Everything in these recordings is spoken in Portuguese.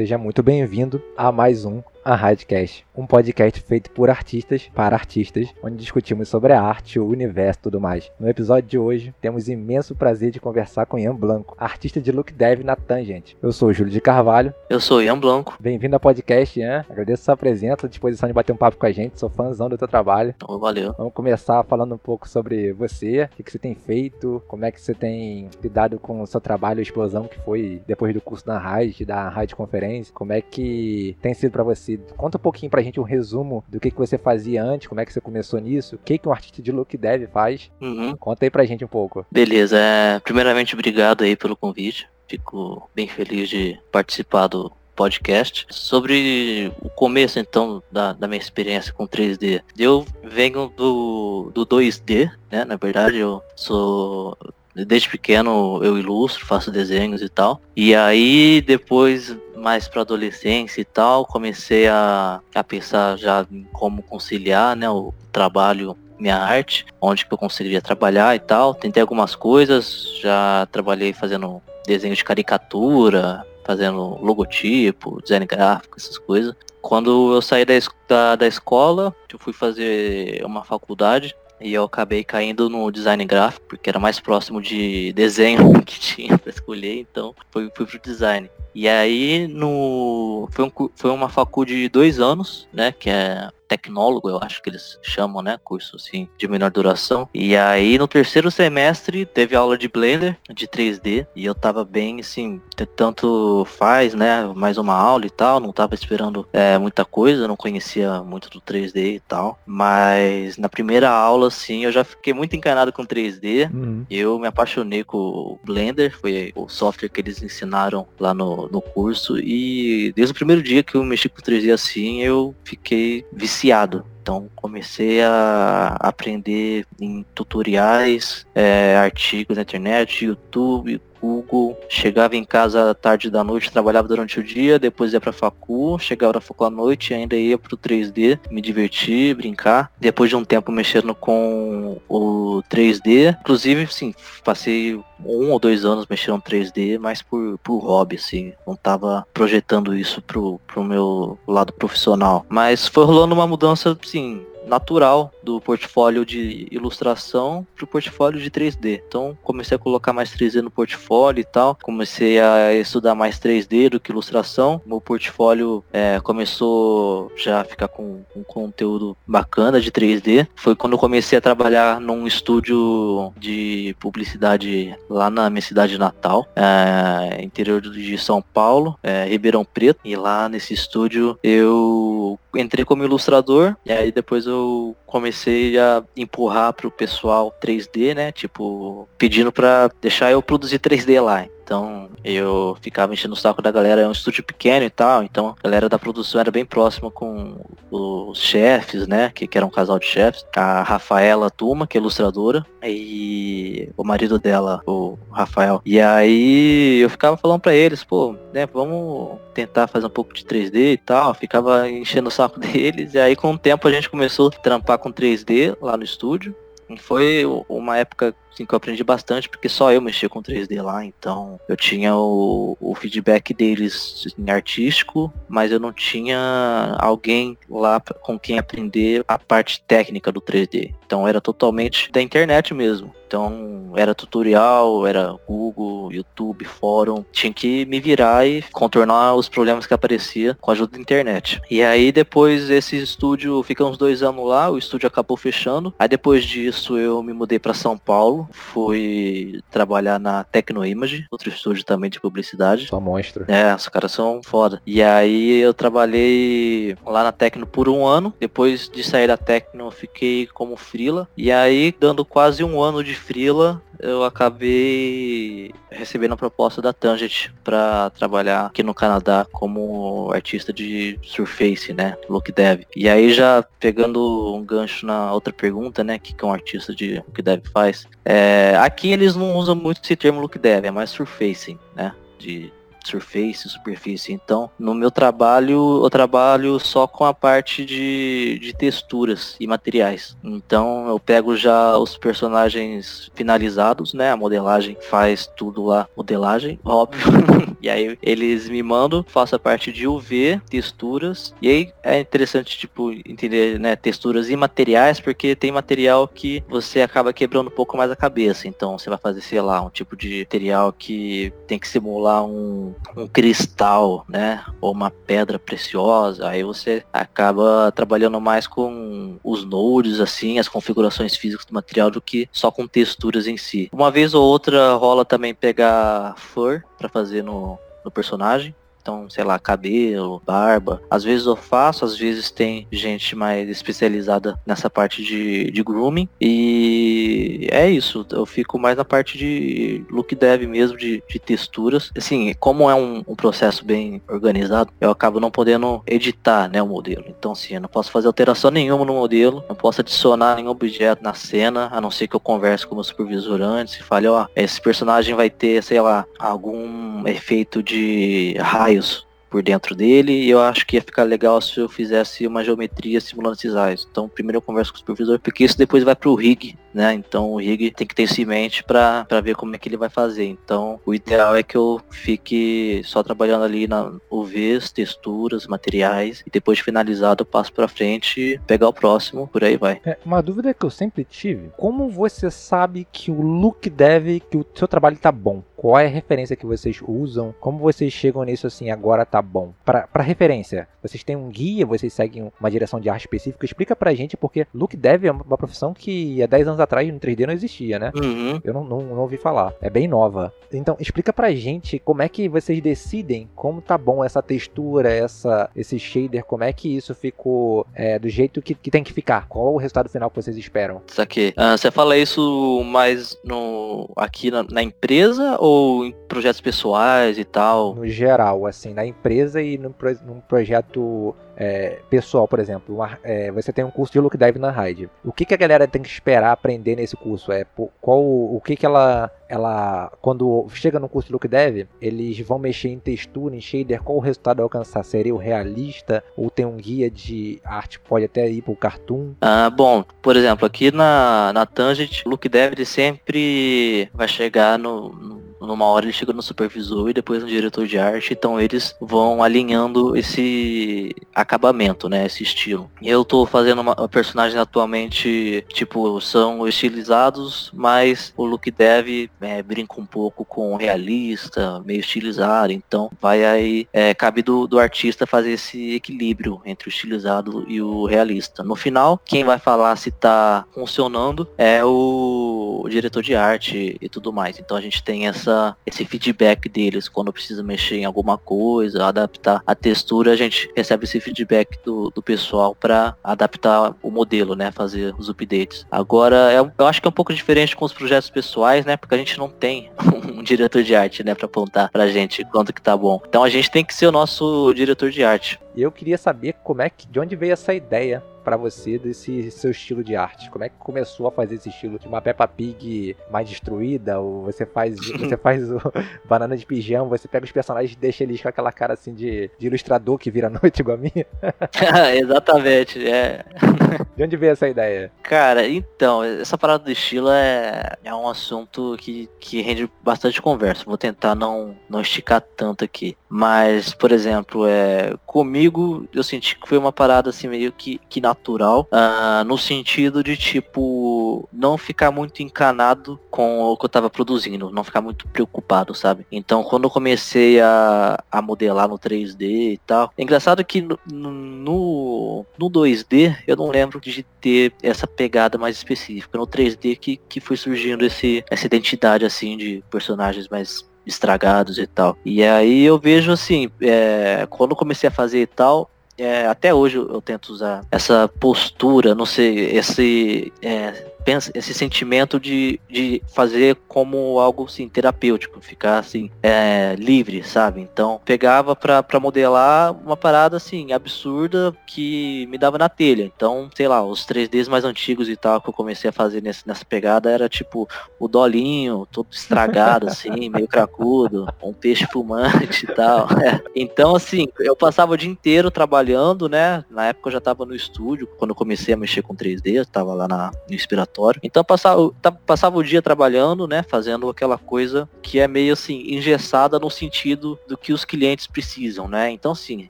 Seja muito bem-vindo a mais um a Radcast, um podcast feito por artistas para artistas, onde discutimos sobre a arte, o universo e tudo mais. No episódio de hoje, temos imenso prazer de conversar com Ian Blanco, artista de look dev na Tangent. Eu sou o Júlio de Carvalho. Eu sou Ian Blanco. Bem-vindo ao podcast, Ian. Agradeço a sua presença, a disposição de bater um papo com a gente. Sou fãzão do teu trabalho. Oh, valeu. Vamos começar falando um pouco sobre você, o que você tem feito, como é que você tem lidado com o seu trabalho, a explosão que foi depois do curso da RAID, da RAID Conferência, como é que tem sido para você Conta um pouquinho pra gente um resumo do que, que você fazia antes, como é que você começou nisso, o que, que um artista de look dev faz. Uhum. Conta aí pra gente um pouco. Beleza, é, primeiramente obrigado aí pelo convite. Fico bem feliz de participar do podcast. Sobre o começo, então, da, da minha experiência com 3D. Eu venho do, do 2D, né? Na verdade, eu sou Desde pequeno eu ilustro, faço desenhos e tal. E aí depois, mais para adolescência e tal, comecei a, a pensar já em como conciliar né, o trabalho minha arte, onde que eu conseguiria trabalhar e tal. Tentei algumas coisas, já trabalhei fazendo desenho de caricatura, fazendo logotipo, design gráfico, essas coisas. Quando eu saí da, da, da escola, eu fui fazer uma faculdade e eu acabei caindo no design gráfico, porque era mais próximo de desenho que tinha para escolher, então fui, fui pro design. E aí no foi, um, foi uma faculdade de dois anos, né? Que é tecnólogo, eu acho que eles chamam, né? Curso assim de menor duração. E aí no terceiro semestre teve aula de Blender de 3D e eu tava bem assim, tanto faz, né? Mais uma aula e tal, não tava esperando é, muita coisa, não conhecia muito do 3D e tal. Mas na primeira aula, assim, eu já fiquei muito encanado com 3D. Uhum. Eu me apaixonei com o Blender, foi o software que eles ensinaram lá no, no curso. E desde o primeiro dia que eu mexi com 3D assim, eu fiquei viciado viciado. Então comecei a aprender em tutoriais, é, artigos na internet, YouTube, Google, chegava em casa tarde da noite, trabalhava durante o dia, depois ia pra facu, chegava na facu à noite, ainda ia pro 3D, me divertir, brincar. Depois de um tempo mexendo com o 3D, inclusive, sim, passei um ou dois anos mexendo no 3D, mas por, por hobby, assim, não tava projetando isso pro, pro meu lado profissional. Mas foi rolando uma mudança, assim, natural do portfólio de ilustração para o portfólio de 3D. Então comecei a colocar mais 3D no portfólio e tal. Comecei a estudar mais 3D do que ilustração. Meu portfólio é, começou já a ficar com um conteúdo bacana de 3D. Foi quando eu comecei a trabalhar num estúdio de publicidade lá na minha cidade natal, é, interior de São Paulo, é, Ribeirão Preto. E lá nesse estúdio eu entrei como ilustrador e aí depois eu comecei a empurrar pro pessoal 3D, né? Tipo, pedindo para deixar eu produzir 3D lá. Então eu ficava enchendo o saco da galera, é um estúdio pequeno e tal, então a galera da produção era bem próxima com os chefes, né? Que, que era um casal de chefes. A Rafaela Tuma, que é ilustradora, e o marido dela, o Rafael. E aí eu ficava falando para eles, pô, né, vamos tentar fazer um pouco de 3D e tal. Ficava enchendo o saco deles. E aí com o tempo a gente começou a trampar com 3D lá no estúdio. Foi uma época assim, que eu aprendi bastante, porque só eu mexia com 3D lá, então eu tinha o, o feedback deles em artístico, mas eu não tinha alguém lá com quem aprender a parte técnica do 3D. Então era totalmente da internet mesmo. Então era tutorial, era Google, YouTube, fórum. Tinha que me virar e contornar os problemas que aparecia com a ajuda da internet. E aí depois esse estúdio fica uns dois anos lá, o estúdio acabou fechando. Aí depois disso eu me mudei para São Paulo, fui trabalhar na Tecnoimage, outro estúdio também de publicidade. Só monstro. É, os caras são foda. E aí eu trabalhei lá na Tecno por um ano. Depois de sair da Tecno, eu fiquei como frila. E aí, dando quase um ano de frila, eu acabei recebendo a proposta da Tangent para trabalhar aqui no Canadá como artista de surface, né, look dev. E aí já pegando um gancho na outra pergunta, né, que que um artista de look dev faz. É, aqui eles não usam muito esse termo look dev, é mais surfacing, né, de surface, superfície. Então, no meu trabalho, eu trabalho só com a parte de, de texturas e materiais. Então, eu pego já os personagens finalizados, né? A modelagem faz tudo lá, modelagem, óbvio. e aí eles me mandam, faço a parte de UV, texturas. E aí é interessante, tipo, entender, né, texturas e materiais, porque tem material que você acaba quebrando um pouco mais a cabeça. Então, você vai fazer, sei lá, um tipo de material que tem que simular um, um cristal, né? Ou uma pedra preciosa. Aí você acaba trabalhando mais com os nodes, assim, as configurações físicas do material do que só com texturas em si. Uma vez ou outra rola também pegar fur para fazer no, no personagem. Então, sei lá, cabelo, barba. Às vezes eu faço, às vezes tem gente mais especializada nessa parte de, de grooming. E é isso. Eu fico mais na parte de look dev mesmo, de, de texturas. Assim, como é um, um, processo bem organizado, eu acabo não podendo editar né, o modelo. Então, assim, eu não posso fazer alteração nenhuma no modelo, não posso adicionar nenhum objeto na cena, a não ser que eu converse com o meu supervisor antes e fale, ó, esse personagem vai ter, sei lá, algum efeito de raio raios por dentro dele e eu acho que ia ficar legal se eu fizesse uma geometria simulando esses raios. Então primeiro eu converso com o supervisor, porque isso depois vai para o rig, né? Então o rig tem que ter isso em mente para ver como é que ele vai fazer. Então o ideal é que eu fique só trabalhando ali na UVs, texturas, materiais e depois de finalizado eu passo para frente, pegar o próximo, por aí vai. É, uma dúvida que eu sempre tive, como você sabe que o look deve, que o seu trabalho tá bom? Qual é a referência que vocês usam? Como vocês chegam nisso assim, agora tá bom? Para referência, vocês têm um guia, vocês seguem uma direção de arte específica? Explica pra gente, porque look dev é uma profissão que há 10 anos atrás no 3D não existia, né? Uhum. Eu não, não, não, ouvi falar. É bem nova. Então, explica pra gente como é que vocês decidem como tá bom essa textura, essa, esse shader, como é que isso ficou é, do jeito que, que tem que ficar? Qual o resultado final que vocês esperam? Isso aqui. Uh, você fala isso mais no, aqui na, na empresa ou em projetos pessoais e tal? No geral, assim, na empresa e num, num projeto é, pessoal, por exemplo, uma, é, você tem um curso de look dive na Raid. O que, que a galera tem que esperar aprender nesse curso? É qual o que, que ela ela quando chega no curso de look dev, eles vão mexer em textura, em shader, qual o resultado alcançar? Seria o realista ou tem um guia de arte pode até ir para o cartoon? Ah, bom, por exemplo, aqui na na Tangent, look dev sempre vai chegar no, no numa hora ele chega no supervisor e depois no diretor de arte, então eles vão alinhando esse acabamento, né, esse estilo. Eu tô fazendo uma, personagem atualmente, tipo, são estilizados, mas o look dev é, brinca um pouco com realista, meio estilizado, então vai aí, é, cabe do, do artista fazer esse equilíbrio entre o estilizado e o realista. No final, quem vai falar se tá funcionando é o diretor de arte e tudo mais. Então a gente tem essa esse feedback deles quando precisa mexer em alguma coisa, adaptar a textura, a gente recebe esse feedback do, do pessoal para adaptar o modelo, né? Fazer os updates. Agora, é, eu acho que é um pouco diferente com os projetos pessoais, né? Porque a gente não tem um diretor de arte, né? Para apontar pra gente quanto que tá bom. Então a gente tem que ser o nosso diretor de arte. E eu queria saber como é que, de onde veio essa ideia para você desse seu estilo de arte? Como é que começou a fazer esse estilo de uma Peppa Pig mais destruída? Ou você faz você faz o banana de pijama, você pega os personagens e deixa eles com aquela cara assim de, de ilustrador que vira noite igual a minha? Exatamente, é. De onde veio essa ideia? Cara, então, essa parada do estilo é, é um assunto que, que rende bastante conversa. Vou tentar não, não esticar tanto aqui. Mas, por exemplo, é, comigo eu senti que foi uma parada assim meio que, que natural, uh, no sentido de tipo não ficar muito encanado com o que eu tava produzindo, não ficar muito preocupado, sabe? Então quando eu comecei a, a modelar no 3D e tal, é engraçado que no, no, no 2D eu não lembro de ter essa pegada mais específica. No 3D que, que foi surgindo esse, essa identidade assim de personagens mais estragados e tal. E aí eu vejo assim, é, quando comecei a fazer e tal, é, até hoje eu, tento usar essa postura, não sei, esse é, esse sentimento de, de fazer como algo assim, terapêutico, ficar assim, é, livre, sabe? Então, pegava pra, pra modelar uma parada assim, absurda que me dava na telha. Então, sei lá, os 3Ds mais antigos e tal que eu comecei a fazer nesse, nessa pegada era tipo o dolinho, todo estragado, assim, meio cracudo, um peixe fumante e tal. É. Então, assim, eu passava o dia inteiro trabalhando, né? Na época eu já tava no estúdio, quando eu comecei a mexer com 3D, eu tava lá na, no inspiratório. Então passava, passava o dia trabalhando, né? Fazendo aquela coisa que é meio assim, engessada no sentido do que os clientes precisam, né? Então, sim,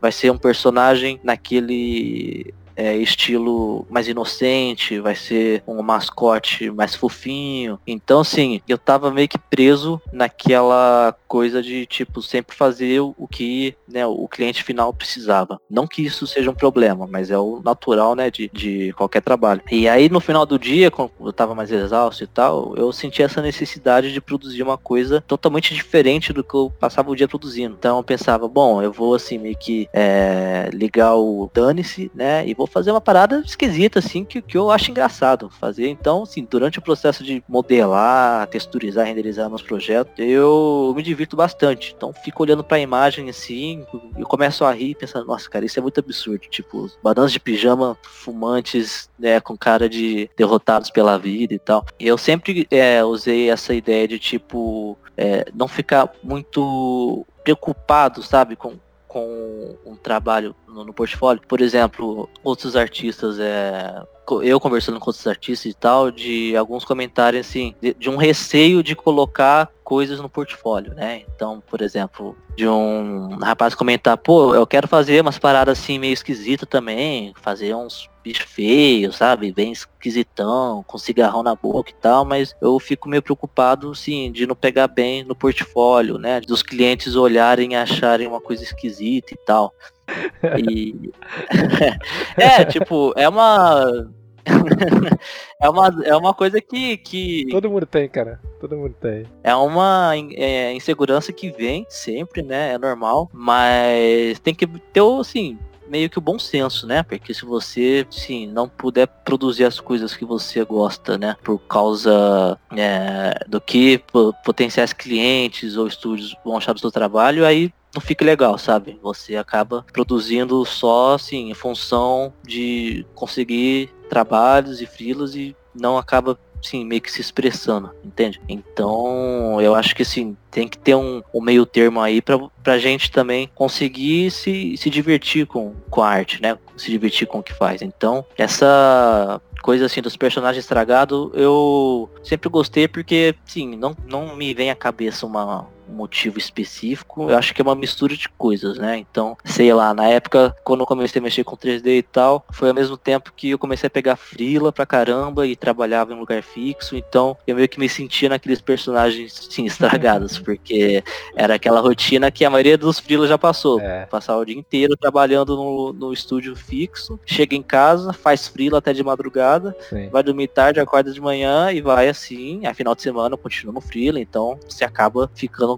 vai ser um personagem naquele é, estilo mais inocente, vai ser um mascote mais fofinho. Então, assim, eu tava meio que preso naquela coisa de, tipo, sempre fazer o que né, o cliente final precisava. Não que isso seja um problema, mas é o natural, né, de, de qualquer trabalho. E aí, no final do dia, quando eu tava mais exausto e tal, eu senti essa necessidade de produzir uma coisa totalmente diferente do que eu passava o dia produzindo. Então, eu pensava, bom, eu vou, assim, meio que é, ligar o dane-se, né, e vou fazer uma parada esquisita, assim, que, que eu acho engraçado fazer. Então, assim, durante o processo de modelar, texturizar, renderizar meus projetos, eu me divirto bastante. Então, fico olhando pra imagem, assim, e começo a rir, pensando, nossa, cara, isso é muito absurdo. Tipo, bananas de pijama fumantes, né, com cara de derrotados pela vida e tal. E eu sempre é, usei essa ideia de, tipo, é, não ficar muito preocupado, sabe, com, com um trabalho no, no, portfólio. Por exemplo, outros artistas, é, eu conversando com outros artistas e tal, de alguns comentários assim, de, de, um receio de colocar coisas no portfólio, né? Então, por exemplo, de um rapaz comentar, pô, eu quero fazer umas paradas assim meio esquisita também, fazer uns bicho feio, sabe? Bem esquisitão, com cigarrão na boca e tal, mas eu fico meio preocupado, sim, de não pegar bem no portfólio, né? Dos clientes olharem e acharem uma coisa esquisita e tal. E... é, tipo, é uma é, uma, é uma coisa que, que. Todo mundo tem, cara. Todo mundo tem. É uma é, insegurança que vem sempre, né? É normal. Mas tem que ter, assim, meio que o bom senso, né? Porque se você, sim, não puder produzir as coisas que você gosta, né? Por causa é, do que potenciais clientes ou estúdios vão achar do seu trabalho, aí não fica legal, sabe? Você acaba produzindo só, assim, em função de conseguir trabalhos e frilos e não acaba sim, meio que se expressando, entende? Então, eu acho que assim, tem que ter um, um meio termo aí pra, pra gente também conseguir se, se divertir com, com a arte, né? Se divertir com o que faz. Então, essa coisa assim dos personagens estragados, eu sempre gostei porque, sim, não, não me vem à cabeça uma, motivo específico. Eu acho que é uma mistura de coisas, né? Então, sei lá, na época, quando eu comecei a mexer com 3D e tal, foi ao mesmo tempo que eu comecei a pegar frila pra caramba e trabalhava em um lugar fixo. Então, eu meio que me sentia naqueles personagens, sim, estragados, porque era aquela rotina que a maioria dos frilas já passou. É. Passar o dia inteiro trabalhando no, no estúdio fixo, chega em casa, faz frila até de madrugada, sim. vai dormir tarde, acorda de manhã e vai assim, a final de semana continua no frila, então você acaba ficando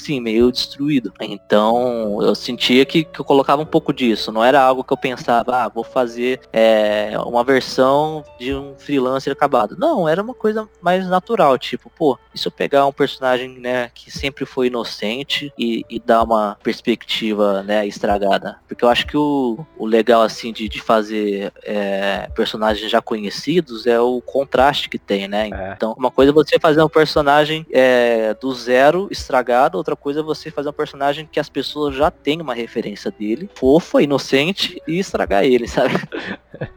sim, meio destruído. Então eu sentia que, que, eu colocava um pouco disso. Não era algo que eu pensava, ah, vou fazer é, uma versão de um freelancer acabado. Não, era uma coisa mais natural, tipo, pô, e se eu pegar um personagem, né, que sempre foi inocente e, e dar uma perspectiva, né, estragada. Porque eu acho que o, o legal, assim, de, de fazer é, personagens já conhecidos é o contraste que tem, né? É. Então, uma coisa é você fazer um personagem é, do zero estragado outra coisa é você fazer um personagem que as pessoas já têm uma referência dele, fofa, inocente, e estragar ele, sabe?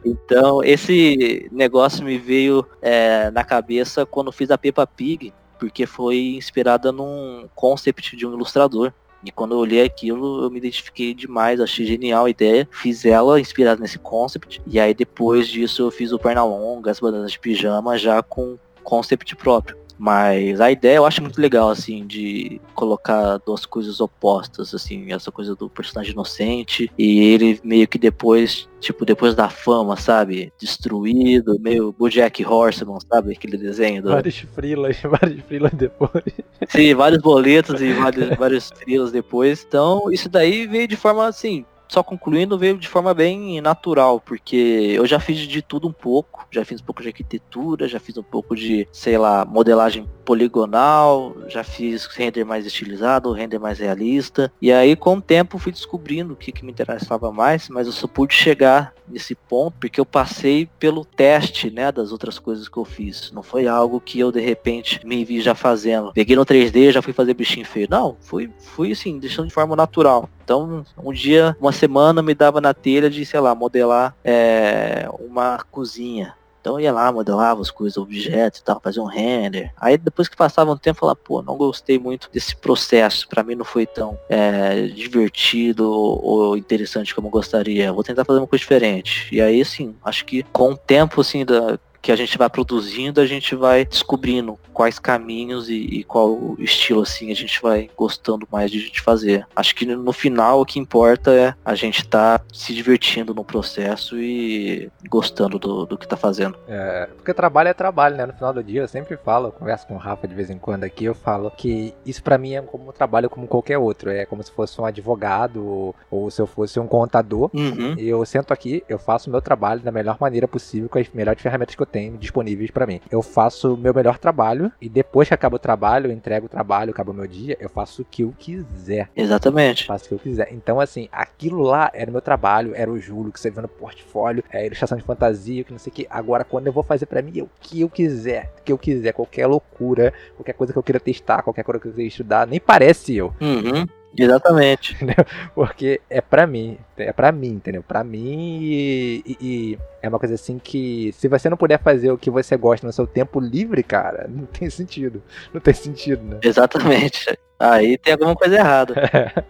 Então, esse negócio me veio é, na cabeça quando fiz a Peppa Pig, porque foi inspirada num concept de um ilustrador. E quando eu olhei aquilo, eu me identifiquei demais, achei genial a ideia. Fiz ela inspirada nesse concept. E aí depois disso eu fiz o Pernalonga, as bananas de pijama, já com concept próprio. Mas a ideia eu acho muito legal, assim, de colocar duas coisas opostas, assim, essa coisa do personagem inocente e ele meio que depois, tipo, depois da fama, sabe? Destruído, meio Bojack Horseman, sabe? Aquele desenho do... Vários frilas, vários frilas depois. Sim, vários boletos e vários, vários frilas depois. Então, isso daí veio de forma, assim, só concluindo, veio de forma bem natural, porque eu já fiz de tudo um pouco, já fiz um pouco de arquitetura, já fiz um pouco de, sei lá, modelagem poligonal, já fiz render mais estilizado, render mais realista. E aí, com o tempo, fui descobrindo o que, que me interessava mais, mas eu só pude chegar nesse ponto porque eu passei pelo teste, né, das outras coisas que eu fiz. Não foi algo que eu de repente me vi já fazendo. Peguei no 3D, já fui fazer bichinho feio. Não, fui, fui assim, deixando de forma natural. Então, um dia, uma semana me dava na telha de, sei lá, modelar é, uma cozinha. Então eu ia lá, modelava as coisas, objetos e tal, fazia um render. Aí depois que passava um tempo, falava, pô, não gostei muito desse processo. Para mim não foi tão é, divertido ou interessante como eu gostaria. Vou tentar fazer uma coisa diferente. E aí, assim, acho que com o tempo, assim, da, que a gente vai produzindo, a gente vai descobrindo quais caminhos e, e, qual estilo assim a gente vai gostando mais de, fazer. Acho que no final o que importa é a gente estar tá se divertindo no processo e gostando do, do que está fazendo. É, porque trabalho é trabalho, né? No final do dia eu sempre falo, eu converso com o Rafa de vez em quando aqui, eu falo que isso para mim é como um trabalho como qualquer outro. É como se fosse um advogado ou, ou se eu fosse um contador. Uhum. Eu sento aqui, eu faço o meu trabalho da melhor maneira possível com as melhores ferramentas que eu tenho disponíveis para mim. Eu faço o meu melhor trabalho e depois que acaba o trabalho, eu entrego o trabalho, acaba o meu dia, eu faço o que eu quiser. Exatamente. Eu faço o que eu quiser. Então, assim, aquilo lá era o meu trabalho, era o Júlio que você vê no portfólio, é ilustração de fantasia, que não sei o que. Agora, quando eu vou fazer para mim, é o que eu quiser, o que eu quiser, qualquer loucura, qualquer coisa que eu queira testar, qualquer coisa que eu queira estudar, nem parece eu. Uhum. Exatamente. Entendeu? Porque é pra mim, é pra mim, entendeu? Pra mim e, e, e, é uma coisa assim que se você não puder fazer o que você gosta no seu tempo livre, cara, não tem sentido. Não tem sentido, né? Exatamente. Aí tem alguma coisa errada.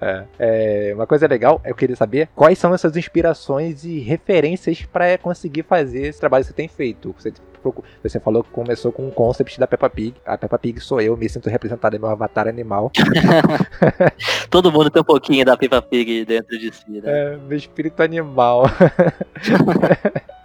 é, é, uma coisa legal, eu queria saber quais são as suas inspirações e referências para conseguir fazer esse trabalho que você tem feito. Você, você falou que começou com o concept da Peppa Pig. A Peppa Pig sou eu, me sinto representado em meu avatar animal. Todo mundo tem um pouquinho da Peppa Pig dentro de si, né? É, meu espírito animal.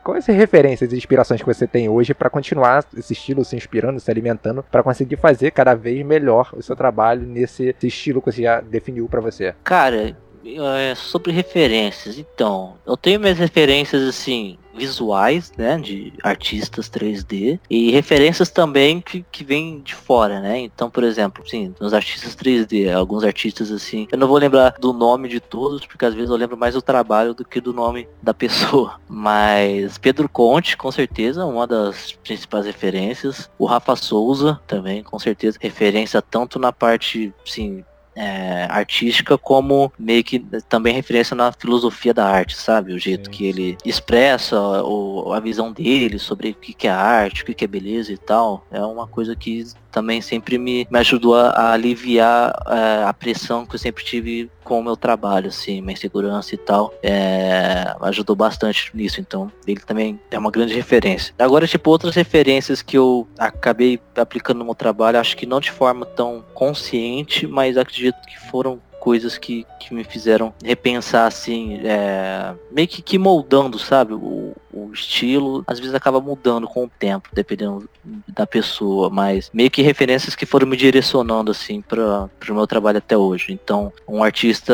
Quais as referências e inspirações que você tem hoje para continuar esse estilo se inspirando, se alimentando, para conseguir fazer cada vez melhor o seu trabalho nesse estilo que você já definiu para você? Cara, é, sobre referências, então, eu tenho minhas referências assim, visuais, né, de artistas 3D e referências também que, que vêm de fora, né? Então, por exemplo, sim, nos artistas 3D, alguns artistas assim, eu não vou lembrar do nome de todos, porque às vezes eu lembro mais do trabalho do que do nome da pessoa. Mas Pedro Conte, com certeza, uma das principais referências. O Rafa Souza também, com certeza, referência tanto na parte, sim, é, artística como meio que também referência na filosofia da arte, sabe? O jeito sim. que ele expressa o, a visão dele sobre o que, que é arte, o que, que é beleza e tal. É uma coisa que também sempre me, me ajudou a, a aliviar é, a pressão que eu sempre tive com o meu trabalho, assim, minha segurança e tal. É, ajudou bastante nisso, então ele também é uma grande referência. Agora, tipo, outras referências que eu acabei aplicando no meu trabalho, acho que não de forma tão consciente, mas acredito que foram coisas que, que me fizeram repensar, assim, é, meio que, que moldando, sabe? O, o estilo, às vezes acaba mudando com o tempo, dependendo da pessoa, mas meio que referências que foram me direcionando, assim, para o meu trabalho até hoje. Então, um artista,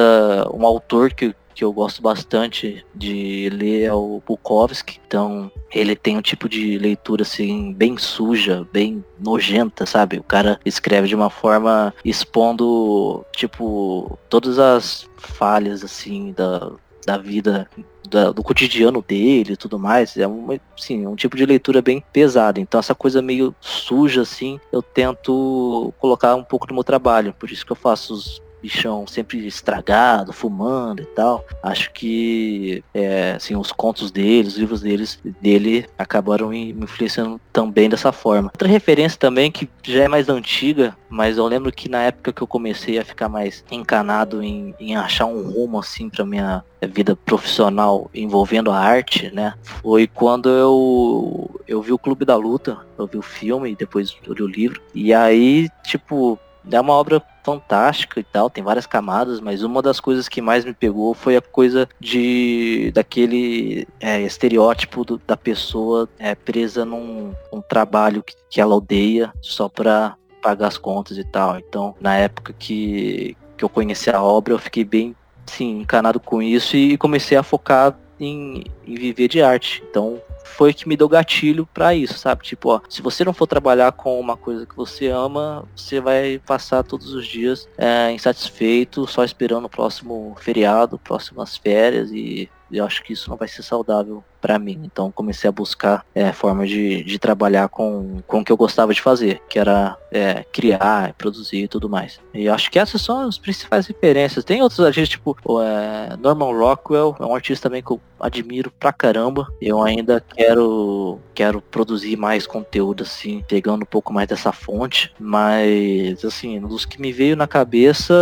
um autor que, que eu gosto bastante de ler é o Bukowski. Então, ele tem um tipo de leitura assim bem suja, bem nojenta, sabe? O cara escreve de uma forma expondo tipo todas as falhas assim da, da vida da, do cotidiano dele e tudo mais. É uma, assim, um tipo de leitura bem pesada. Então essa coisa meio suja, assim, eu tento colocar um pouco no meu trabalho. Por isso que eu faço os bichão sempre estragado, fumando e tal. Acho que é, assim, os contos dele, os livros deles, dele acabaram me influenciando também dessa forma. Outra referência também que já é mais antiga, mas eu lembro que na época que eu comecei a ficar mais encanado em, em achar um rumo assim para minha vida profissional envolvendo a arte, né? Foi quando eu eu vi o Clube da Luta, eu vi o filme e depois eu li o livro. E aí, tipo, é uma obra fantástica e tal, tem várias camadas, mas uma das coisas que mais me pegou foi a coisa de daquele é, estereótipo do, da pessoa é, presa num um trabalho que, que ela odeia só para pagar as contas e tal. Então, na época que, que eu conheci a obra, eu fiquei bem sim, encanado com isso e comecei a focar em, em viver de arte. Então foi que me deu gatilho para isso, sabe? Tipo, ó, se você não for trabalhar com uma coisa que você ama, você vai passar todos os dias é, insatisfeito, só esperando o próximo feriado, próximas férias e eu acho que isso não vai ser saudável para mim. Então comecei a buscar é, formas de, de trabalhar com, com o que eu gostava de fazer, que era é, criar, produzir e tudo mais. E acho que essas são as principais referências. Tem outros artistas, tipo é, Norman Rockwell, é um artista também que eu admiro pra caramba. Eu ainda quero, quero produzir mais conteúdo, assim, pegando um pouco mais dessa fonte. Mas, assim, dos que me veio na cabeça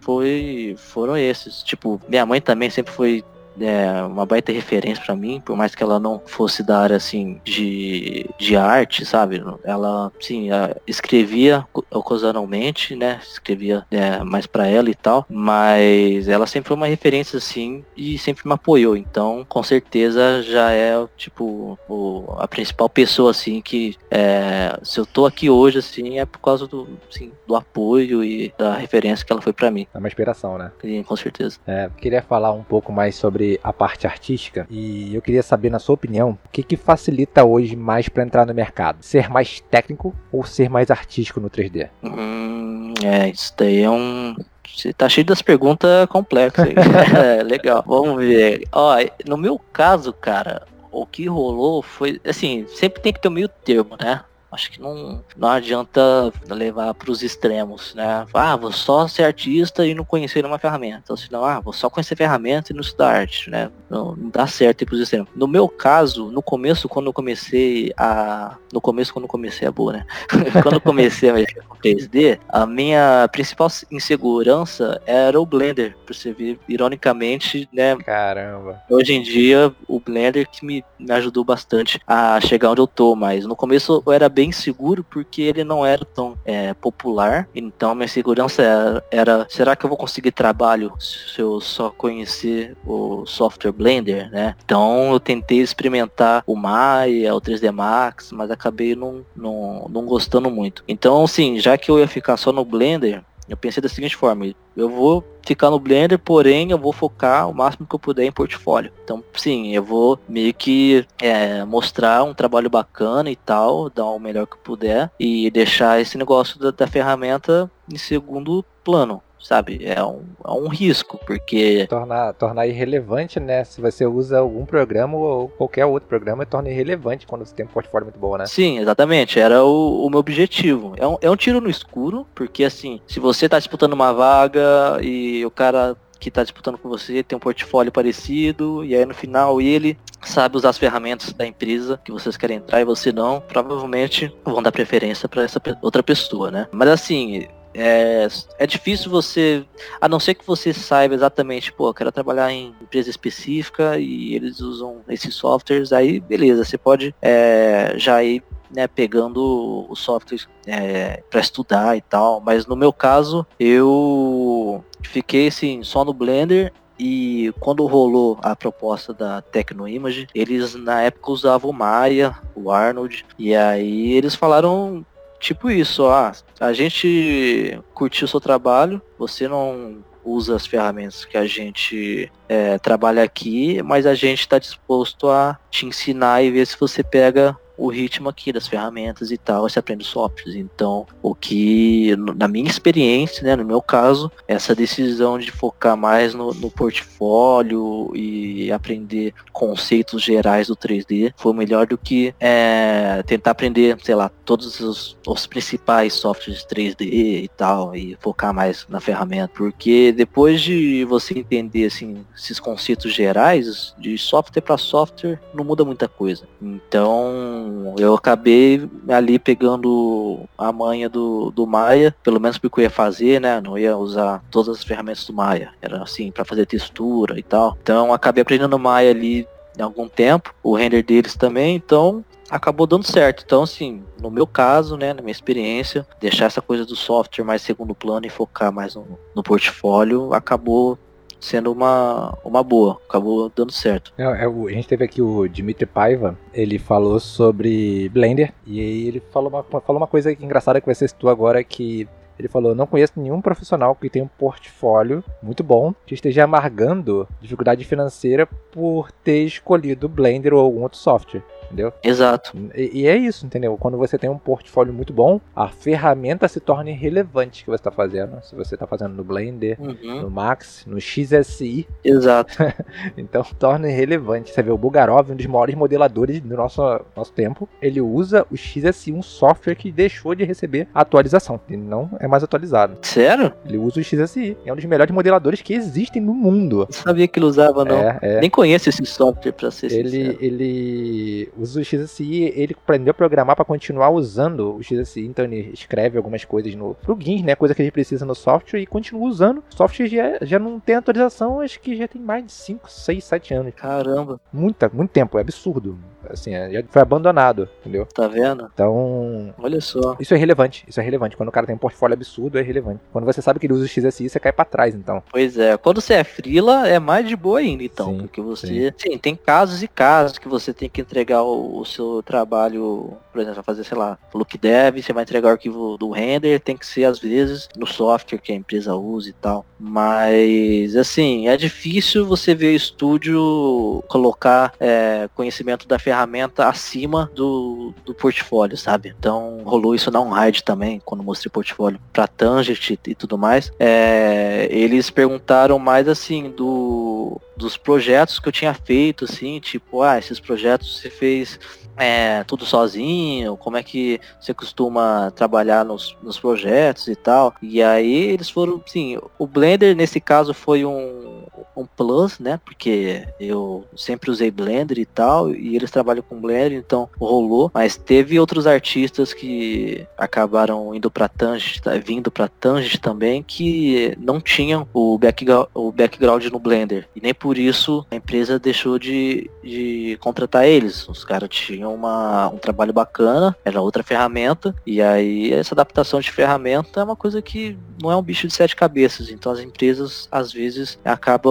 foi, foram esses. Tipo, minha mãe também sempre foi é, uma baita referência para mim, por mais que ela não fosse da área assim de, de arte, sabe? Ela, sim, escrevia ocasionalmente, né? Escrevia é, mais para ela e tal, mas ela sempre foi uma referência assim e sempre me apoiou. Então, com certeza já é tipo o, a principal pessoa assim que é, se eu tô aqui hoje assim é por causa do, assim, do apoio e da referência que ela foi para mim. É uma inspiração, né? Sim, com certeza. É, queria falar um pouco mais sobre sobre a parte artística e eu queria saber, na sua opinião, o que, que facilita hoje mais para entrar no mercado? Ser mais técnico ou ser mais artístico no 3D? Hum, é, isso daí é um. Você tá cheio das perguntas complexas. é, legal. Vamos ver. Ó, no meu caso, cara, o que rolou foi. Assim, sempre tem que ter um meio termo, né? Acho que não, não adianta levar para os extremos, né? Ah, vou só ser artista e não conhecer uma ferramenta. Ou senão, ah, vou só conhecer ferramenta e não estudar arte, né? Não, não dá certo ir para os extremos. No meu caso, no começo, quando eu comecei a... No começo, quando eu comecei a boa, né? quando eu comecei a mexer com 3D, a minha principal insegurança era o Blender. Pra você ver, ironicamente, né? Caramba. Hoje em dia, o Blender que me, me ajudou bastante a chegar onde eu tô, mas no começo eu era bem bem seguro porque ele não era tão é, popular. Então minha segurança era, era, será que eu vou conseguir trabalho se eu só conhecer o software Blender, né? Então eu tentei experimentar o Maya, o 3D Max, mas acabei não, não, não gostando muito. Então, assim, já que eu ia ficar só no Blender, eu pensei da seguinte forma, eu vou ficar no Blender, porém eu vou focar o máximo que eu puder em portfólio. Então, sim, eu vou meio que é, mostrar um trabalho bacana e tal, dar o melhor que eu puder e deixar esse negócio da, da ferramenta em segundo plano sabe? É um, é um risco, porque. Tornar, tornar irrelevante, né? Se você usa algum programa ou qualquer outro programa, torna irrelevante quando você tem um portfólio muito bom, né? Sim, exatamente. Era o, o meu objetivo. É um, é um tiro no escuro, porque assim, se você tá disputando uma vaga e o cara que está disputando com você tem um portfólio parecido e aí no final ele sabe usar as ferramentas da empresa que vocês querem entrar e você não, provavelmente vão dar preferência para essa outra pessoa, né? Mas assim, é, é difícil você, a não ser que você saiba exatamente, pô, eu quero trabalhar em empresa específica e eles usam esses softwares, aí beleza, você pode é, já ir né, pegando o software é, para estudar e tal, mas no meu caso eu fiquei assim só no Blender e quando rolou a proposta da Tecnoimage, eles na época usavam o Maya, o Arnold, e aí eles falaram tipo isso, ah, a gente curtiu o seu trabalho, você não usa as ferramentas que a gente é, trabalha aqui, mas a gente está disposto a te ensinar e ver se você pega o ritmo aqui das ferramentas e tal, você aprende softwares. Então, o que, na minha experiência, né, no meu caso, essa decisão de focar mais no, no portfólio e aprender conceitos gerais do 3D foi melhor do que é, tentar aprender, sei lá, todos os, os principais softwares 3D e tal, e focar mais na ferramenta. Porque depois de você entender assim, esses conceitos gerais, de software para software, não muda muita coisa. Então, eu acabei ali pegando a manha do, do Maia, pelo menos porque eu ia fazer, né? Não ia usar todas as ferramentas do Maia. Era assim, para fazer textura e tal. Então acabei aprendendo Maia ali em algum tempo, o render deles também, então acabou dando certo. Então, assim, no meu caso, né, na minha experiência, deixar essa coisa do software mais segundo plano e focar mais no, no portfólio acabou sendo uma, uma boa, acabou dando certo. É, é, a gente teve aqui o Dimitri Paiva, ele falou sobre Blender, e aí ele falou uma, falou uma coisa engraçada que você citou agora, que Ele falou: não conheço nenhum profissional que tenha um portfólio muito bom que esteja amargando dificuldade financeira por ter escolhido Blender ou algum outro software entendeu? Exato. E, e, é isso, entendeu? Quando você tem um portfólio muito bom, a ferramenta se torna irrelevante que você está fazendo. Se você está fazendo no Blender, uhum. no Max, no XSI. Exato. então torna irrelevante. Você vê o Bugarov, um dos maiores modeladores do nosso, nosso tempo, ele usa o XSI, um software que deixou de receber atualização. Ele não é mais atualizado. Sério? Ele usa o XSI. É um dos melhores modeladores que existem no mundo. Não sabia que ele usava, não. É, é. Nem conheço esse software, pra ser ele, sincero. Ele usa o XSI, ele aprendeu a programar para continuar usando o XSI, então ele escreve algumas coisas no plugins, né, coisa que a gente precisa no software e continua usando. O software já, já não tem atualização, acho que já tem mais de 5, 6, 7 anos. Caramba. Muita, muito tempo, é absurdo assim, é, já foi abandonado, entendeu? Tá vendo? Então. Olha só. Isso é relevante, isso é relevante. Quando o cara tem um portfólio absurdo, é relevante. Quando você sabe que ele usa o XSI, você cai pra trás, então. Pois é, quando você é frila, é mais de boa ainda, então. Sim, porque você. Sim. sim. tem casos e casos que você tem que entregar o, o seu trabalho, por exemplo, vai fazer, sei lá, look dev, você vai entregar o arquivo do render, tem que ser, às vezes, no software que a empresa usa e tal. Mas, assim, é difícil você ver estúdio colocar é, conhecimento da ferramenta acima do, do portfólio, sabe? Então rolou isso na OnRide também, quando mostrei o portfólio pra Tangent e tudo mais. É, eles perguntaram mais assim do dos projetos que eu tinha feito, assim, tipo, ah, esses projetos você fez é, tudo sozinho, como é que você costuma trabalhar nos, nos projetos e tal. E aí eles foram, sim, o Blender nesse caso foi um, um plus, né? Porque eu sempre usei Blender e tal, e eles trabalham com Blender, então rolou. Mas teve outros artistas que acabaram indo para Tangent, tá, vindo para Tangent também, que não tinham o background, o background no Blender. E nem por isso a empresa deixou de, de contratar eles. Os caras tinham uma, um trabalho bacana, era outra ferramenta, e aí essa adaptação de ferramenta é uma coisa que não é um bicho de sete cabeças. Então as empresas às vezes acabam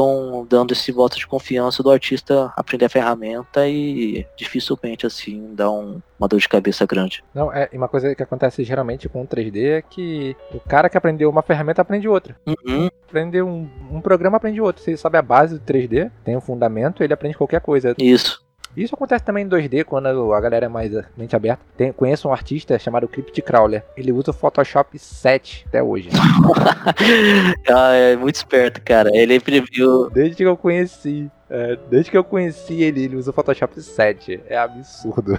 dando esse voto de confiança do artista aprender a ferramenta e dificilmente assim dá um, uma dor de cabeça grande. Não, é uma coisa que acontece geralmente com o 3D é que o cara que aprendeu uma ferramenta aprende outra. Uhum. Aprender um, um programa aprende outro. Você sabe a base do 3D, tem um fundamento, ele aprende qualquer coisa. Isso. Isso acontece também em 2D, quando a galera é mais mente aberta. Tem, conheço um artista chamado Crypt Crawler. Ele usa o Photoshop 7 até hoje. ah, é muito esperto, cara. Ele previu. Desde que eu conheci. É, desde que eu conheci ele, ele usa o Photoshop 7. É absurdo.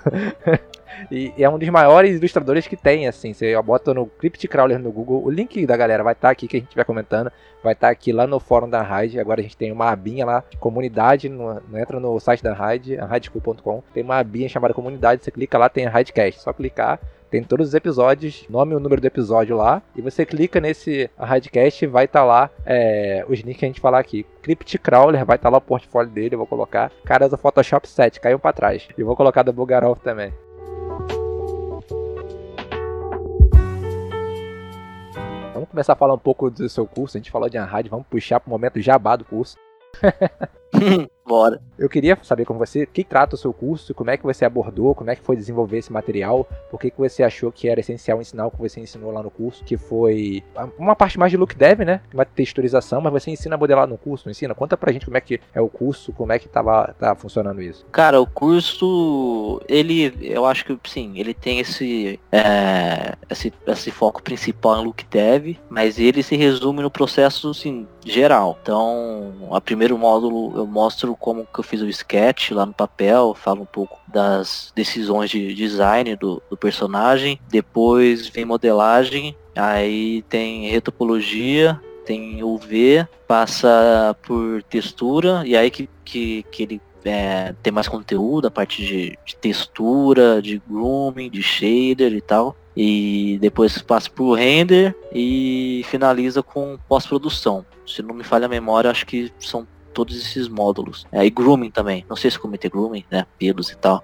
e, e, é um dos maiores ilustradores que tem, assim. Você bota no Crypt Crawler no Google. O link da galera vai estar tá aqui que a gente vai comentando. Vai estar tá aqui lá no fórum da Raid. Agora a gente tem uma abinha lá, comunidade. No, entra no site da Raid, raidcool.com. Tem uma abinha chamada comunidade. Você clica lá, tem a Raidcast. Só clicar tem todos os episódios, nome e o número do episódio lá. E você clica nesse Radcast vai estar tá lá é, os links que a gente falar aqui. Crypt Crawler vai estar tá lá o portfólio dele, eu vou colocar. Cara do Photoshop 7, caiu para trás. E vou colocar do Bugarov também. Vamos começar a falar um pouco do seu curso. A gente falou de Unhide, vamos puxar para o momento jabá do curso. Bora. Eu queria saber com você que trata o seu curso, como é que você abordou, como é que foi desenvolver esse material, por que, que você achou que era essencial ensinar o que você ensinou lá no curso, que foi uma parte mais de look dev, né? Uma texturização, mas você ensina a modelar no curso, não ensina? Conta pra gente como é que é o curso, como é que tava, tá funcionando isso. Cara, o curso, ele, eu acho que sim, ele tem esse, é, esse, esse foco principal em look dev, mas ele se resume no processo, assim, geral. Então, a primeiro módulo eu mostro como que eu fiz o sketch lá no papel, falo um pouco das decisões de design do, do personagem. Depois vem modelagem, aí tem retopologia, tem UV, passa por textura, e aí que, que, que ele é, tem mais conteúdo, a parte de, de, textura, de grooming, de shader e tal. E depois passa por render e finaliza com pós-produção. Se não me falha a memória, acho que são todos esses módulos. É, e grooming também. Não sei se cometer grooming, né? Pelos e tal.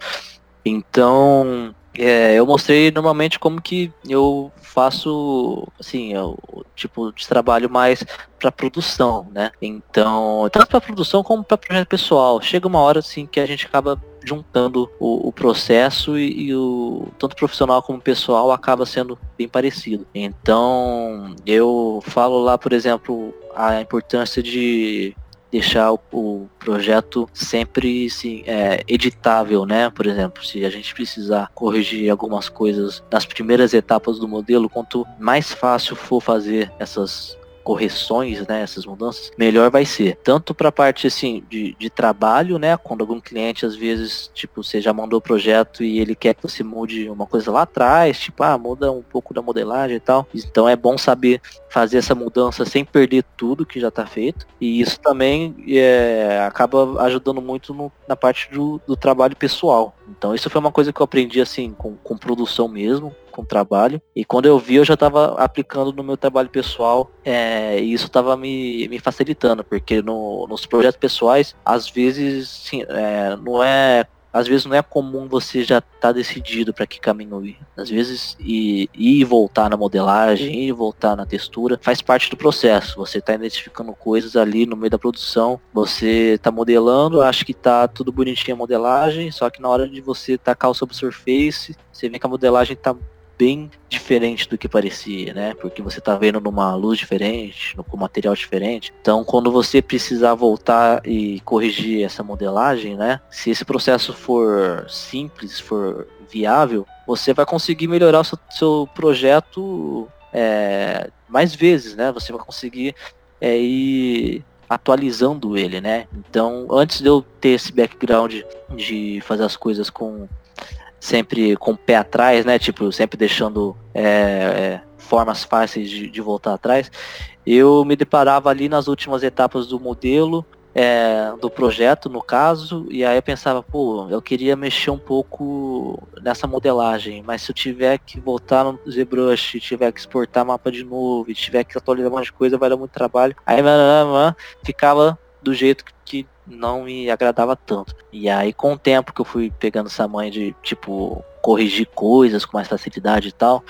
Então, é, eu mostrei normalmente como que eu faço, assim, o tipo de trabalho mais para produção, né? Então, tanto para produção como para projeto pessoal. Chega uma hora assim que a gente acaba juntando o, o processo e, e, o tanto profissional como pessoal acaba sendo bem parecido. Então eu falo lá, por exemplo, a importância de deixar o, o projeto sempre assim, é, editável, né? Por exemplo, se a gente precisar corrigir algumas coisas nas primeiras etapas do modelo, quanto mais fácil for fazer essas correções, né, essas mudanças, melhor vai ser. Tanto para a parte assim de, de trabalho, né, quando algum cliente às vezes, tipo, você já mandou o projeto e ele quer que você mude uma coisa lá atrás, tipo, ah, muda um pouco da modelagem e tal. Então é bom saber fazer essa mudança sem perder tudo que já está feito. E isso também é, acaba ajudando muito no, na parte do, do trabalho pessoal. Então isso foi uma coisa que eu aprendi assim com, com produção mesmo, com trabalho. E quando eu vi, eu já estava aplicando no meu trabalho pessoal é, e isso estava me, me facilitando, porque no, nos projetos pessoais, às vezes, sim, é, não é às vezes não é comum você já tá decidido para que caminho ir. Às vezes ir, e voltar na modelagem, ir e voltar na textura, faz parte do processo. Você tá identificando coisas ali no meio da produção, você tá modelando, acha que tá tudo bonitinho a modelagem, só que na hora de você tacar o sobre surface, você vê que a modelagem tá bem diferente do que parecia, né? Porque você tá vendo numa luz diferente, com material diferente. Então, quando você precisar voltar e corrigir essa modelagem, né? Se esse processo for simples, for viável, você vai conseguir melhorar o seu, seu projeto é, mais vezes, né? Você vai conseguir é, ir atualizando ele, né? Então, antes de eu ter esse background de fazer as coisas com sempre com o pé atrás, né? Tipo, sempre deixando é, é, formas fáceis de, de, voltar atrás. Eu me deparava ali nas últimas etapas do modelo, é, do projeto, no caso, e aí eu pensava, pô, eu queria mexer um pouco nessa modelagem, mas se eu tiver que voltar no ZBrush, tiver que exportar mapa de novo, tiver que atualizar um monte de coisa, vai dar muito trabalho. Aí ficava do jeito que não me agradava tanto. E aí com o tempo que eu fui pegando essa mãe de tipo corrigir coisas com mais facilidade e tal,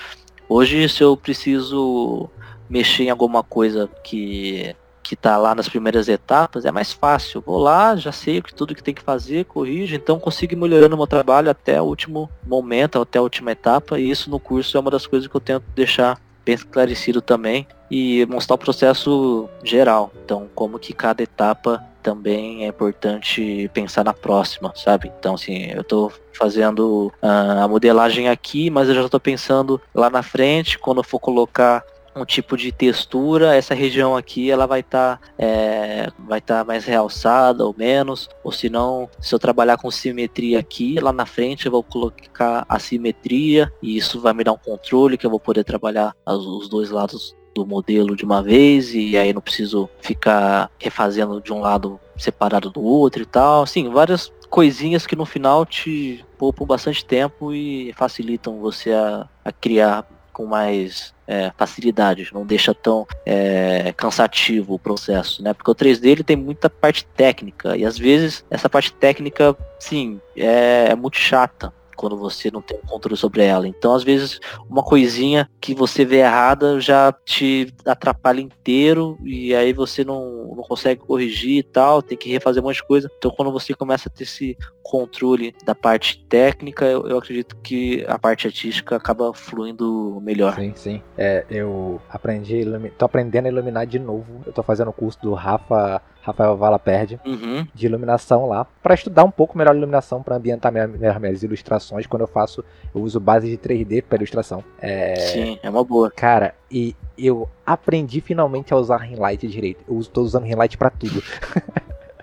hoje se eu preciso mexer em alguma coisa que que tá lá nas primeiras etapas, é mais fácil. Vou lá, já sei tudo que tem que fazer, corrijo, então consigo ir melhorando o meu trabalho até o último momento, até a última etapa, e isso no curso é uma das coisas que eu tento deixar bem esclarecido também e mostrar o processo geral. Então, como que cada etapa também é importante pensar na próxima, sabe? Então, assim, eu estou fazendo uh, a modelagem aqui, mas eu já estou pensando lá na frente, quando eu for colocar um tipo de textura, essa região aqui ela vai estar tá, é, vai estar tá mais realçada ou menos, ou se não, se eu trabalhar com simetria aqui, lá na frente eu vou colocar a simetria e isso vai me dar um controle que eu vou poder trabalhar os dois lados do modelo de uma vez e aí não preciso ficar refazendo de um lado separado do outro e tal. Assim, várias coisinhas que no final te poupam bastante tempo e facilitam você a, a criar com mais é, facilidade, não deixa tão é, cansativo o processo, né? Porque o 3D ele tem muita parte técnica e às vezes essa parte técnica, sim, é, é muito chata quando você não tem controle sobre ela. Então, às vezes, uma coisinha que você vê errada já te atrapalha inteiro e aí você não, não consegue corrigir e tal, tem que refazer um monte de coisa. Então, quando você começa a ter esse controle da parte técnica, eu, eu acredito que a parte artística acaba fluindo melhor. Sim, sim. É, eu aprendi, tô aprendendo a iluminar de novo. Eu tô fazendo o curso do Rafa Rafael Vala perde, uhum. de iluminação lá, para estudar um pouco melhor a iluminação, para ambientar minhas, minhas ilustrações. Quando eu faço, eu uso base de 3D para ilustração. É... Sim, é uma boa. Cara, e eu aprendi finalmente a usar Rinlight direito. Eu estou usando Rinlight para tudo.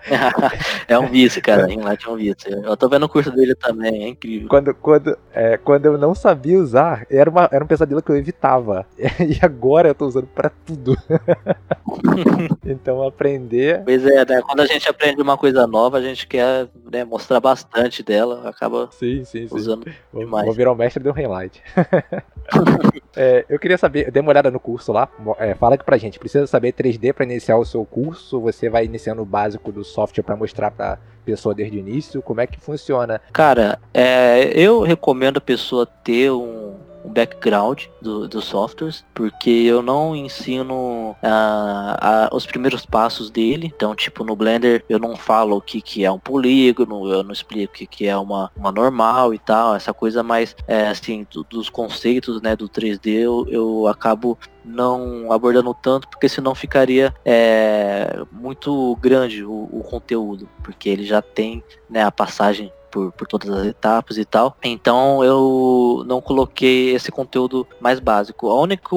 é um vício, cara. Rinlight é um vício. Eu tô vendo o curso dele também, é incrível. Quando, quando, é, quando eu não sabia usar, era, uma, era um pesadelo que eu evitava. E agora eu tô usando pra tudo. então aprender. Pois é, né? Quando a gente aprende uma coisa nova, a gente quer né, mostrar bastante dela, acaba sim, sim, sim. usando demais. Vou virar o mestre do Rinlight. é, eu queria saber, dê uma olhada no curso lá. É, fala aqui pra gente, precisa saber 3D para iniciar o seu curso? Você vai iniciando o básico do software para mostrar para pessoa desde o início? Como é que funciona? Cara, é, eu recomendo a pessoa ter um, um background do, dos softwares, porque eu não ensino uh, os primeiros passos dele. Então, tipo, no Blender eu não falo o que, que é um polígono, eu não explico o que, que é uma, uma normal e tal, essa coisa mais, é, assim, do, dos conceitos, né, do 3D, eu, eu acabo não abordando tanto, porque senão ficaria é, muito grande o, o, conteúdo, porque ele já tem né, a passagem por, por todas as etapas e tal. Então eu não coloquei esse conteúdo mais básico. A única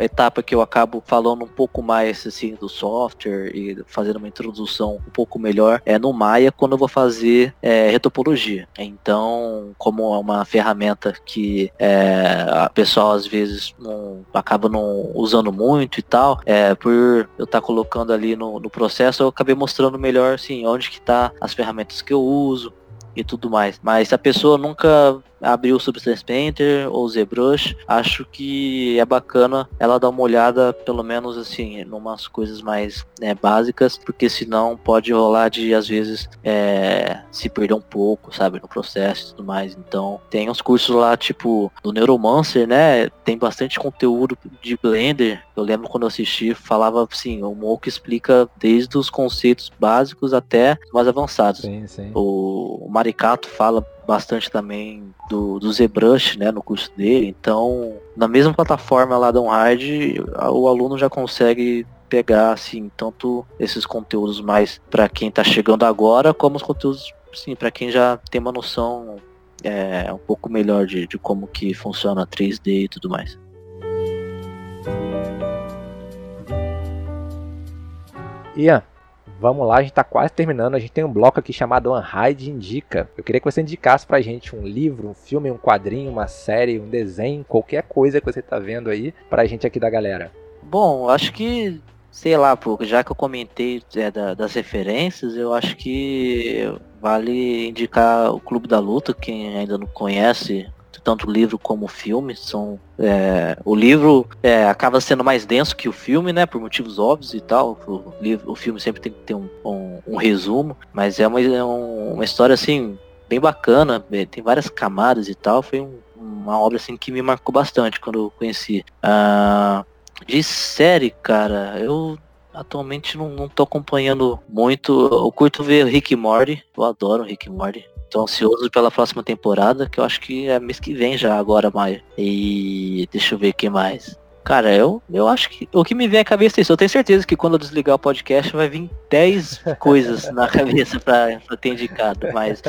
etapa que eu acabo falando um pouco mais assim do software e fazendo uma introdução um pouco melhor é no Maya quando eu vou fazer é, retopologia. Então, como é uma ferramenta que é, a pessoa às vezes não acaba não usando muito e tal, é, por eu estar tá colocando ali no, no processo, eu acabei mostrando melhor assim onde que tá as ferramentas que eu uso, e tudo mais. Mas a pessoa nunca abriu o Substance Painter ou ZBrush, acho que é bacana ela dar uma olhada, pelo menos assim, em umas coisas mais né, básicas, porque senão pode rolar de às vezes é, se perder um pouco, sabe, no processo e tudo mais. Então tem uns cursos lá, tipo, do Neuromancer, né? Tem bastante conteúdo de Blender. Eu lembro quando eu assisti, falava assim, o Moco explica desde os conceitos básicos até mais avançados. Sim, sim. O, o Maricato fala bastante também do, do ZBrush, né, no curso dele. Então, na mesma plataforma lá da Hard, o aluno já consegue pegar assim tanto esses conteúdos mais para quem está chegando agora, como os conteúdos sim para quem já tem uma noção é, um pouco melhor de, de como que funciona 3D e tudo mais. Ian, Vamos lá, a gente está quase terminando. A gente tem um bloco aqui chamado Unhide Indica. Eu queria que você indicasse pra gente um livro, um filme, um quadrinho, uma série, um desenho, qualquer coisa que você está vendo aí pra gente aqui da galera. Bom, acho que, sei lá, já que eu comentei é, da, das referências, eu acho que vale indicar o Clube da Luta, quem ainda não conhece, tanto o livro como o filme. São, é, o livro é, acaba sendo mais denso que o filme, né? Por motivos óbvios e tal. O, livro, o filme sempre tem que ter um, um, um resumo, mas é uma, é uma história assim bem bacana, é, tem várias camadas e tal. Foi um, uma obra assim que me marcou bastante quando eu conheci. Ah, de série, cara, eu atualmente não, não tô acompanhando muito. Eu curto ver Rick Morty, eu adoro Rick Morty. Tô ansioso pela próxima temporada, que eu acho que é mês que vem já, agora, maio. E deixa eu ver o que mais. Cara, eu, eu acho que o que me vem à cabeça é isso. Eu tenho certeza que quando eu desligar o podcast vai vir 10 coisas na cabeça pra, pra ter indicado. Mas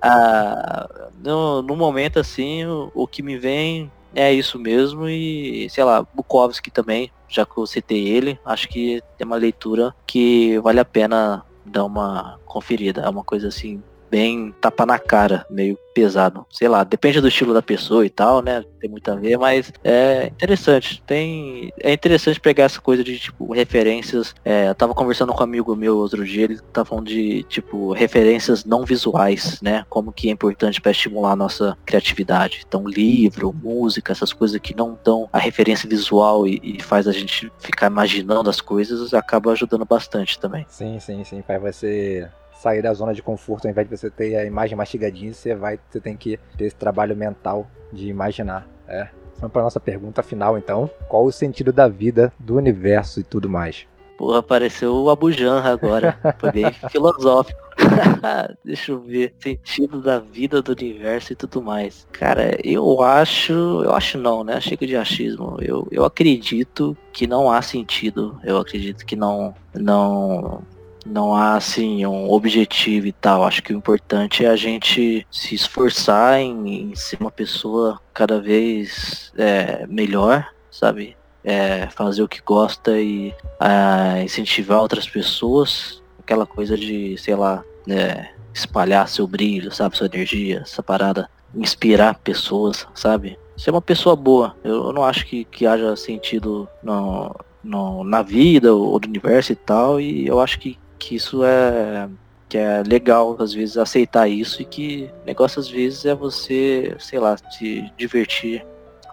ah, no, no momento assim, o, o que me vem é isso mesmo. E, sei lá, Bukowski também, já que eu citei ele, acho que é uma leitura que vale a pena dar uma conferida. É uma coisa assim bem tapa na cara, meio pesado. Sei lá, depende do estilo da pessoa e tal, né? Tem muito a ver, mas é interessante. Tem. É interessante pegar essa coisa de, tipo, referências. É, eu tava conversando com um amigo meu outro dia, ele tava falando de, tipo, referências não visuais, né? Como que é importante para estimular a nossa criatividade. Então, livro, música, essas coisas que não dão a referência visual e, e faz a gente ficar imaginando as coisas, acaba ajudando bastante também. Sim, sim, sim. Faz você sair da zona de conforto, ao invés de você ter a imagem mastigadinha, você vai, você tem que ter esse trabalho mental de imaginar. É. Vamos para nossa pergunta final, então. Qual o sentido da vida, do universo e tudo mais? Porra, apareceu o Abujanra agora. Foi bem filosófico. Deixa eu ver. Sentido da vida, do universo e tudo mais. Cara, eu acho. Eu acho não, né? Chega de achismo. Eu, eu acredito que não há sentido. Eu acredito que não. Não não há assim um objetivo e tal. Acho que o importante é a gente se esforçar em, em ser uma pessoa cada vez é, melhor, sabe? É, fazer o que gosta e é, incentivar outras pessoas. Aquela coisa de, sei lá, né, espalhar seu brilho, sabe? Sua energia, essa parada. Inspirar pessoas, sabe? Ser uma pessoa boa. Eu não acho que, que haja sentido no, no, na vida ou no universo e tal. E eu acho que que isso é que é legal às vezes aceitar isso e que o negócio às vezes é você, sei lá, se divertir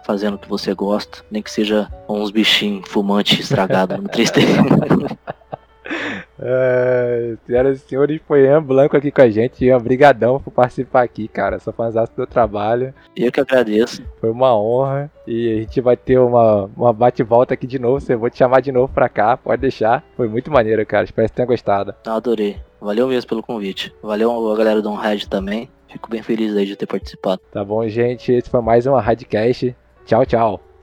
fazendo o que você gosta, nem que seja uns bichinhos fumantes estragados no 3D. É, senhoras e senhores, foi Ian Blanco aqui com a gente. Ian, brigadão por participar aqui, cara. Sou fãzão do trabalho. Eu que agradeço. Foi uma honra. E a gente vai ter uma, uma bate-volta aqui de novo. Você vou te chamar de novo pra cá, pode deixar. Foi muito maneiro, cara. Espero que tenha gostado. adorei. Valeu mesmo pelo convite. Valeu a galera do Red também. Fico bem feliz aí de ter participado. Tá bom, gente. Esse foi mais uma Radcast. Tchau, tchau.